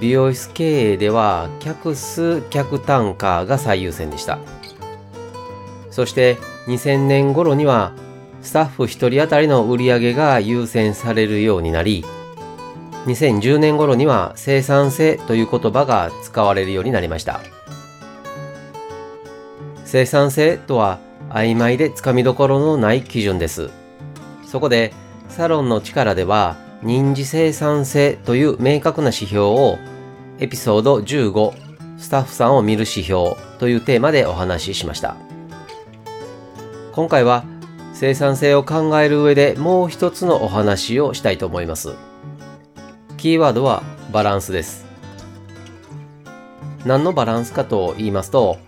美容室経営では客数客単価が最優先でした。そして2000年頃にはスタッフ1人当たりの売り上げが優先されるようになり2010年頃には生産性という言葉が使われるようになりました。生産性とは曖昧でつかみどころのない基準です。そこでサロンの力では認知生産性という明確な指標をエピソード15スタッフさんを見る指標というテーマでお話ししました。今回は生産性を考える上でもう一つのお話をしたいと思います。キーワードはバランスです。何のバランスかと言いますと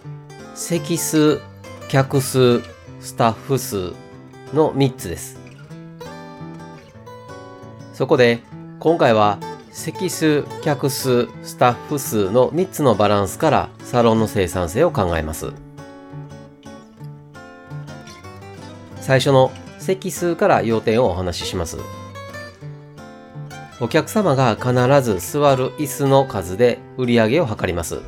席数客数スタッフ数の3つです。そこで今回は席数、客数、スタッフ数の3つのバランスからサロンの生産性を考えます。最初の席数から要点をお話しします。お客様が必ず座る椅子の数で売り上げを測ります。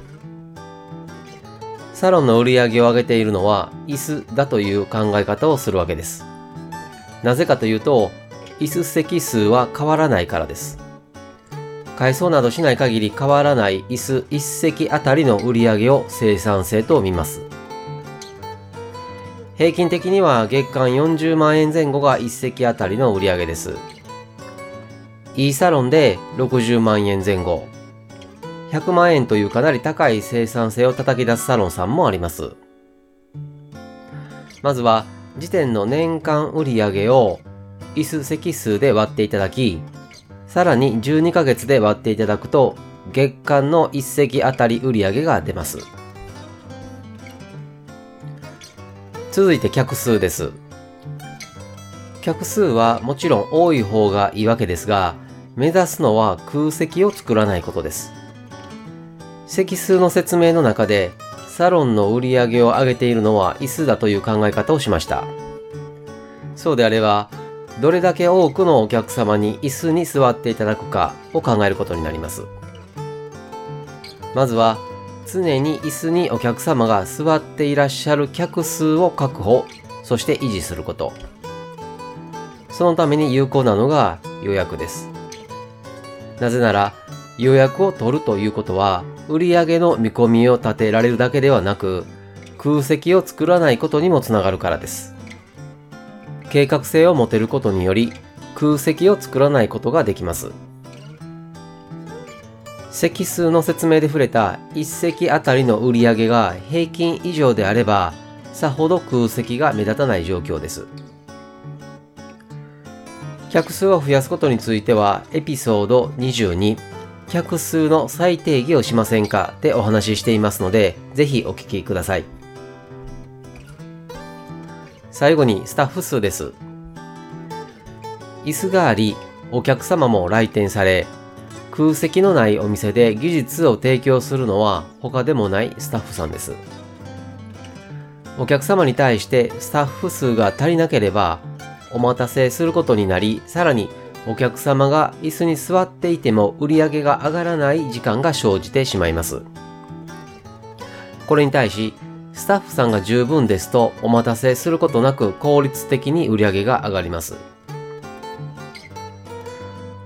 サロンの売り上げを上げているのは椅子だという考え方をするわけです。なぜかというと、椅子席数は変わらないからです。改装などしない限り変わらない椅子1席あたりの売り上げを生産性と見ます。平均的には月間40万円前後が1席あたりの売り上げです。E サロンで60万円前後。100万円というかなり高い生産性を叩き出すサロンさんもあります。まずは、時点の年間売り上げを椅子席数で割っていただき、さらに12ヶ月で割っていただくと、月間の1席あたり売上が出ます。続いて客数です。客数はもちろん多い方がいいわけですが、目指すのは空席を作らないことです。席数の説明の中で、サロンの売り上げを上げているのは椅子だという考え方をしました。そうであれば、どれだけ多くのお客様に椅子に座っていただくかを考えることになります。まずは常に椅子にお客様が座っていらっしゃる客数を確保、そして維持すること。そのために有効なのが予約です。なぜなら予約を取るということは売上の見込みを立てられるだけではなく空席を作らないことにもつながるからです。計画性を持てることにより空席を作らないことができます。席数の説明で触れた1席あたりの売り上げが平均以上であればさほど空席が目立たない状況です。客数を増やすことについてはエピソード22客数の再定義をしませんか？でお話ししていますのでぜひお聞きください。最後にスタッフ数です。椅子があり、お客様も来店され、空席のないお店で技術を提供するのは他でもないスタッフさんです。お客様に対してスタッフ数が足りなければ、お待たせすることになり、さらにお客様が椅子に座っていても売り上げが上がらない時間が生じてしまいます。これに対し、スタッフさんが十分ですとお待たせすることなく効率的に売り上げが上がります。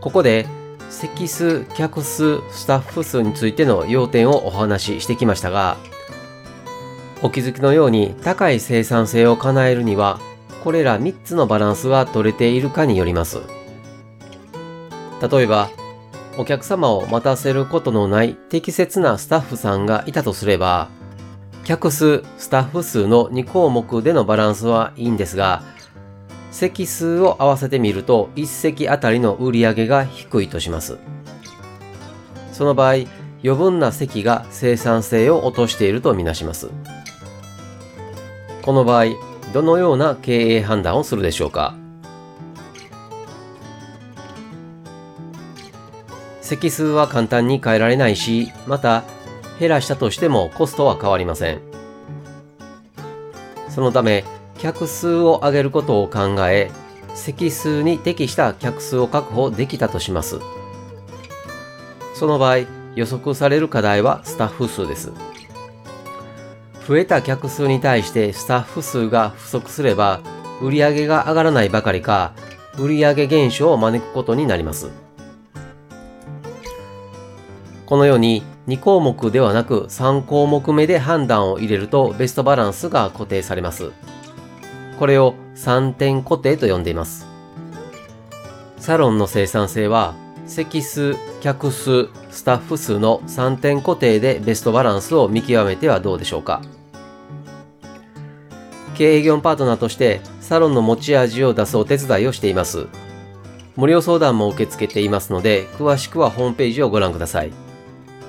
ここで席数、客数、スタッフ数についての要点をお話ししてきましたが、お気づきのように高い生産性を叶えるには、これら3つのバランスが取れているかによります。例えば、お客様を待たせることのない適切なスタッフさんがいたとすれば、客数、スタッフ数の2項目でのバランスはいいんですが、席数を合わせてみると1席あたりの売り上げが低いとします。その場合、余分な席が生産性を落としているとみなします。この場合、どのような経営判断をするでしょうか？席数は簡単に変えられないし、また減らしたとしてもコストは変わりません。そのため、客数を上げることを考え、席数に適した客数を確保できたとします。その場合、予測される課題はスタッフ数です。増えた客数に対してスタッフ数が不足すれば、売上が上がらないばかりか、売上減少を招くことになります。このように2項目ではなく3項目目で判断を入れるとベストバランスが固定されます。これを3点固定と呼んでいます。サロンの生産性は席数、客数、スタッフ数の3点固定でベストバランスを見極めてはどうでしょうか。経営業パートナーとしてサロンの持ち味を出すお手伝いをしています。無料相談も受け付けていますので、詳しくはホームページをご覧ください。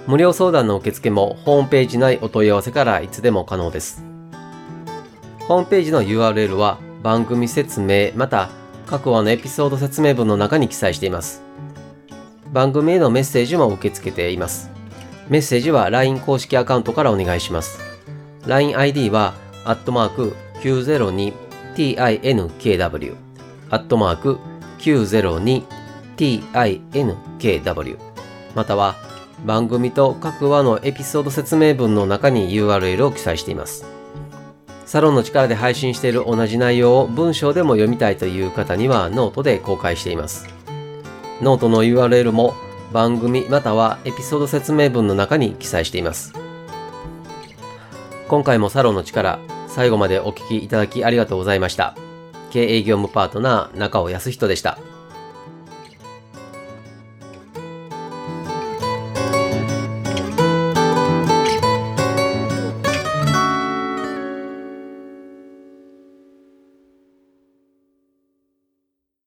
無料相談の受付もホームページ内お問い合わせからいつでも可能です。ホームページの URL は番組説明また各話のエピソード説明文の中に記載しています。番組へのメッセージも受け付けています。メッセージは LINE 公式アカウントからお願いします。LINEID は、アットマーク 902tinkw、アットマーク 902tinkw、または、番組と各話のエピソード説明文の中に URL を記載しています。サロンの力で配信している同じ内容を文章でも読みたいという方にはノートで公開しています。ノートの URL も番組またはエピソード説明文の中に記載しています。今回もサロンの力、最後までお聴きいただきありがとうございました。経営業務パートナー中尾康人でした。